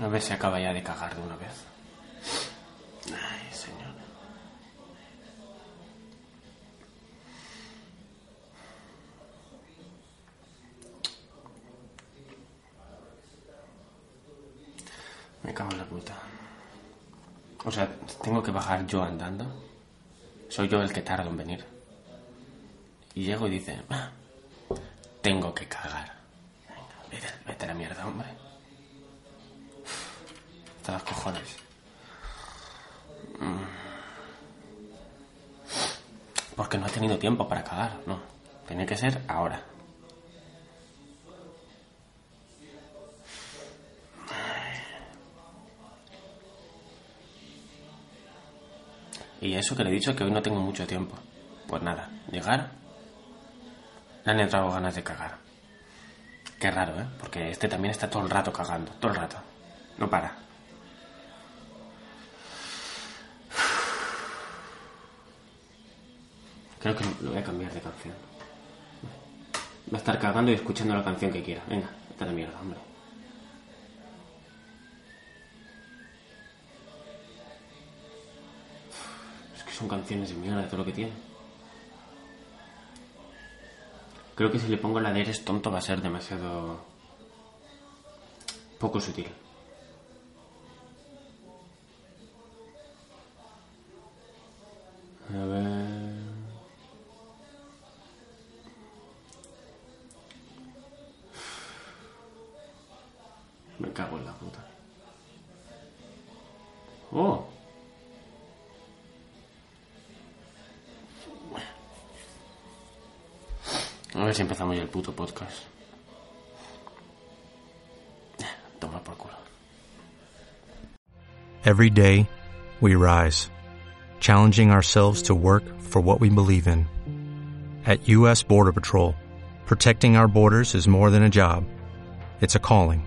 A ver si acaba ya de cagar de una vez. Ay, señor. Me cago en la puta. O sea, tengo que bajar yo andando. Soy yo el que tardo en venir. Y llego y dice, "Ah, tengo que cagar. Venga, vete, vete a la mierda, hombre. Los cojones. Mm. Porque no he tenido tiempo para cagar, no. Tiene que ser ahora. Y eso que le he dicho que hoy no tengo mucho tiempo. Pues nada, llegar. Le han entrado ganas de cagar. Qué raro, ¿eh? Porque este también está todo el rato cagando, todo el rato. No para. Creo que lo voy a cambiar de canción. Va a estar cagando y escuchando la canción que quiera. Venga, esta es la mierda, hombre. Es que son canciones de mierda todo lo que tiene. Creo que si le pongo la de eres tonto va a ser demasiado poco sutil. Me cago en la puta. Oh. A ver si empezamos ya el puto podcast. Toma por culo. Every day, we rise, challenging ourselves to work for what we believe in. At U.S. Border Patrol, protecting our borders is more than a job, it's a calling.